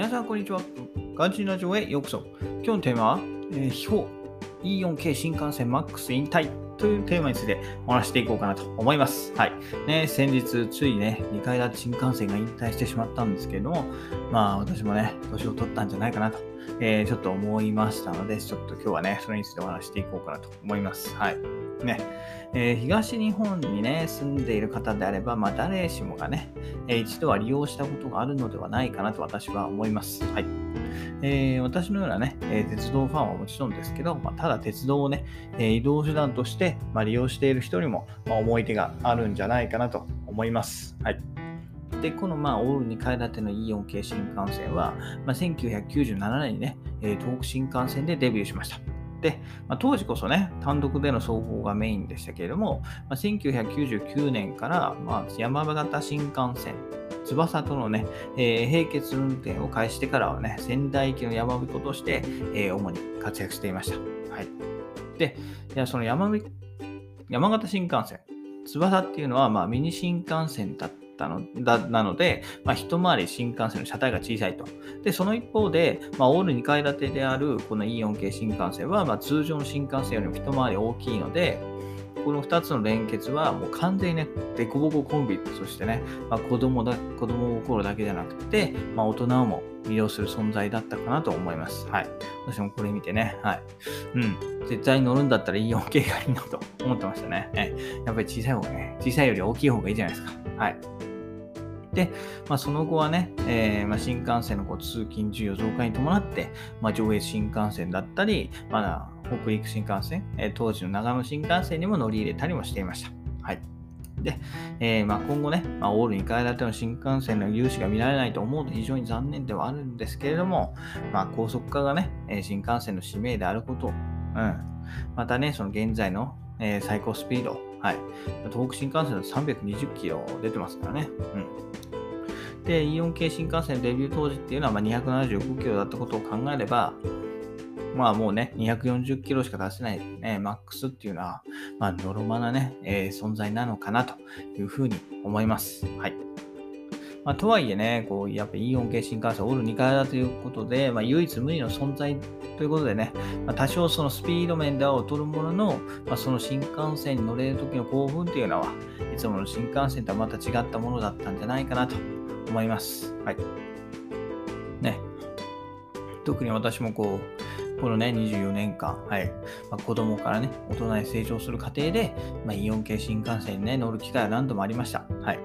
皆さん、こんにちは。ガンチラジオへようこそ。今日のテーマは、えー、秘宝 E4K 新幹線 MAX 引退というテーマについてお話していこうかなと思います。はい。ね、先日、ついね、2階建て新幹線が引退してしまったんですけれども、まあ、私もね、年を取ったんじゃないかなと、えー、ちょっと思いましたので、ちょっと今日はね、それについてお話していこうかなと思います。はい。ね、えー、東日本にね、住んでいる方であれば、まあ、誰しもがね、えー、一度は利用したことがあるのではないかなと私は思います。はい。えー、私のようなね、え鉄道ファンはもちろんですけど、まあ、ただ鉄道をね、え移動手段として、まあ、利用している人にも、ま、思い出があるんじゃないかなと思います。はい。で、このまあオール2階建ての E4 系新幹線は、まあ、1997年にね、東北新幹線でデビューしました。で、まあ、当時こそね、単独での走行がメインでしたけれども、まあ、1999年から、まあ、山形新幹線、翼とのね、えー、並結運転を開始してからはね、仙台行きの山彦として、えー、主に活躍していました。はい。で、いその山山形新幹線、翼っていうのは、まあ、ミニ新幹線だったたのだなので、まあ、一回り新幹線の車体が小さいと。で、その一方で、まあ、オール2階建てであるこの E4 系新幹線は、まあ、通常の新幹線よりも一回り大きいので、この2つの連結はもう完全にね、デコボコンビとしてね、まあ、子供だ、子供心だけじゃなくて、まあ、大人も魅了する存在だったかなと思います。はい。私もこれ見てね、はい。うん。絶対乗るんだったら E4 系がいいなと思ってましたね。えやっぱり小さい方がね、小さいより大きい方がいいじゃないですか。はい。で、まあ、その後はね、えー、まあ、新幹線のこう通勤需要増加に伴って、まあ、上越新幹線だったり、まだ北陸新幹線、えー、当時の長野新幹線にも乗り入れたりもしていました。はい。で、えー、まあ、今後ね、まあ、オール2階建ての新幹線の融資が見られないと思うと非常に残念ではあるんですけれども、まあ、高速化がね、新幹線の使命であること、うん、またね、その現在の、えー、最高スピード、はい、東北新幹線だと320キロ出てますからね。うん、で、イオン系新幹線デビュー当時っていうのはま275キロだったことを考えれば、まあもうね、240キロしか出せない、ね、マックスっていうのは、まあ、ノロマなね、えー、存在なのかなというふうに思います。はい。まあ、とはいえね、こう、やっぱ E4 系新幹線オール2階だということで、まあ、唯一無二の存在ということでね、まあ、多少そのスピード面では劣るものの、まあ、その新幹線に乗れる時の興奮っていうのは、いつもの新幹線とはまた違ったものだったんじゃないかなと思います。はい。ね。特に私もこう、このね、24年間、はい。まあ、子供からね、大人に成長する過程で、まあ、イオン系新幹線にね、乗る機会は何度もありました。はい。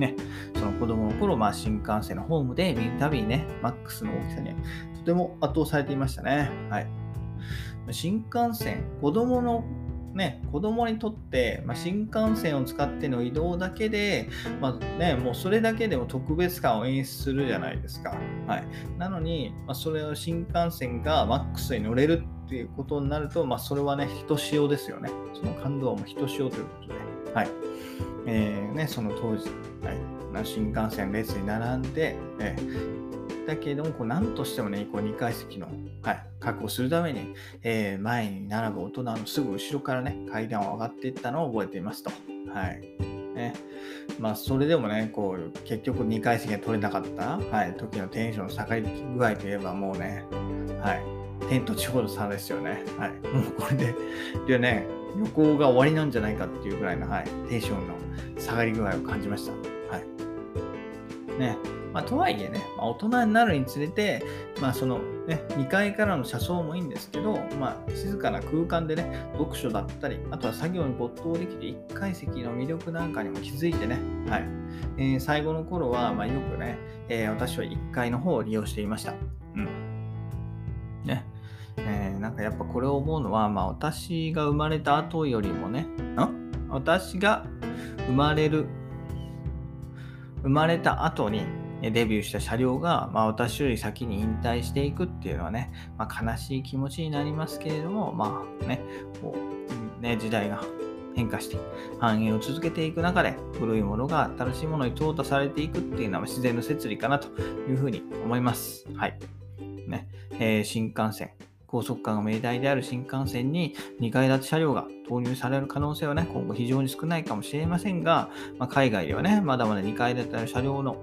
ね、その子供の頃、まあ、新幹線のホームで見るたびにね、マックスの大きさにとても圧倒されていましたね。はい。新幹線、子供のね、子供にとって、まあ、新幹線を使っての移動だけで、まあね、もうそれだけでも特別感を演出するじゃないですか。はい、なのに、まあ、それを新幹線がマックスに乗れるっていうことになると、ま、それはね、ひとしおですよね。その感動もひとしおということで。はいえーね、その当時、はい、新幹線列に並んで、えーだけれども、こう何としてもね、こう2階席の、はい、確保するために、えー、前に並ぶ大人のすぐ後ろからね、階段を上がっていったのを覚えていますと。はい。ね。まあ、それでもね、こう、結局2階席が取れなかった、はい、時のテンションの下がり具合といえばもうね、はい、天と地ほど差ですよね。はい。もうこれで、でね、旅行が終わりなんじゃないかっていうぐらいの、はい、テンションの下がり具合を感じました。はい。ね。まあ、とはいえね、まあ、大人になるにつれて、まあ、そのね、2階からの車窓もいいんですけど、まあ、静かな空間でね、読書だったり、あとは作業に没頭できる1階席の魅力なんかにも気づいてね、はい。えー、最後の頃は、まあ、よくね、えー、私は1階の方を利用していました。うん。ね。えー、なんかやっぱこれを思うのは、まあ、私が生まれた後よりもね、ん私が生まれる、生まれた後に、デビューした車両が、まあ、私より先に引退していくっていうのはね、まあ、悲しい気持ちになりますけれども、まあね、こうね時代が変化して繁栄を続けていく中で古いものが新しいものに淘汰されていくっていうのは自然の摂理かなというふうに思います。はい。ね、えー、新幹線、高速化が命題である新幹線に2階建て車両が投入される可能性はね、今後非常に少ないかもしれませんが、まあ、海外ではね、まだまだ2階建ての車両の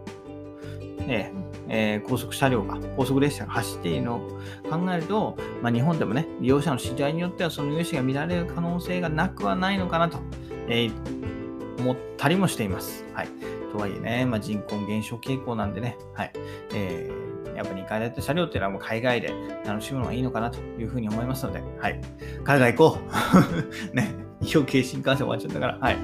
ええー、高速車両が、高速列車が走っているのを考えると、まあ、日本でもね、利用者の次第によってはその融資が乱れる可能性がなくはないのかなと、えー、思ったりもしています。はい。とはいえね、まあ、人口減少傾向なんでね、はい。えー、やっぱ2階建て車両っていうのはもう海外で楽しむのがいいのかなというふうに思いますので、はい。海外行こう ね、医療系新幹線終わっちゃったから、はい。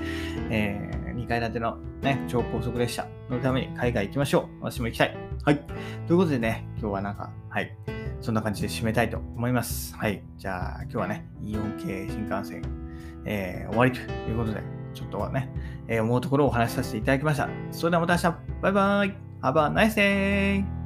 えー、2階建てのね、超高速列車のために海外行きましょう。私も行きたい。はい。ということでね、今日はなんか、はい。そんな感じで締めたいと思います。はい。じゃあ、今日はね、イオン系新幹線、えー、終わりということで、ちょっとはね、えー、思うところをお話しさせていただきました。それではまた明日、バイバイ !Have a nice day!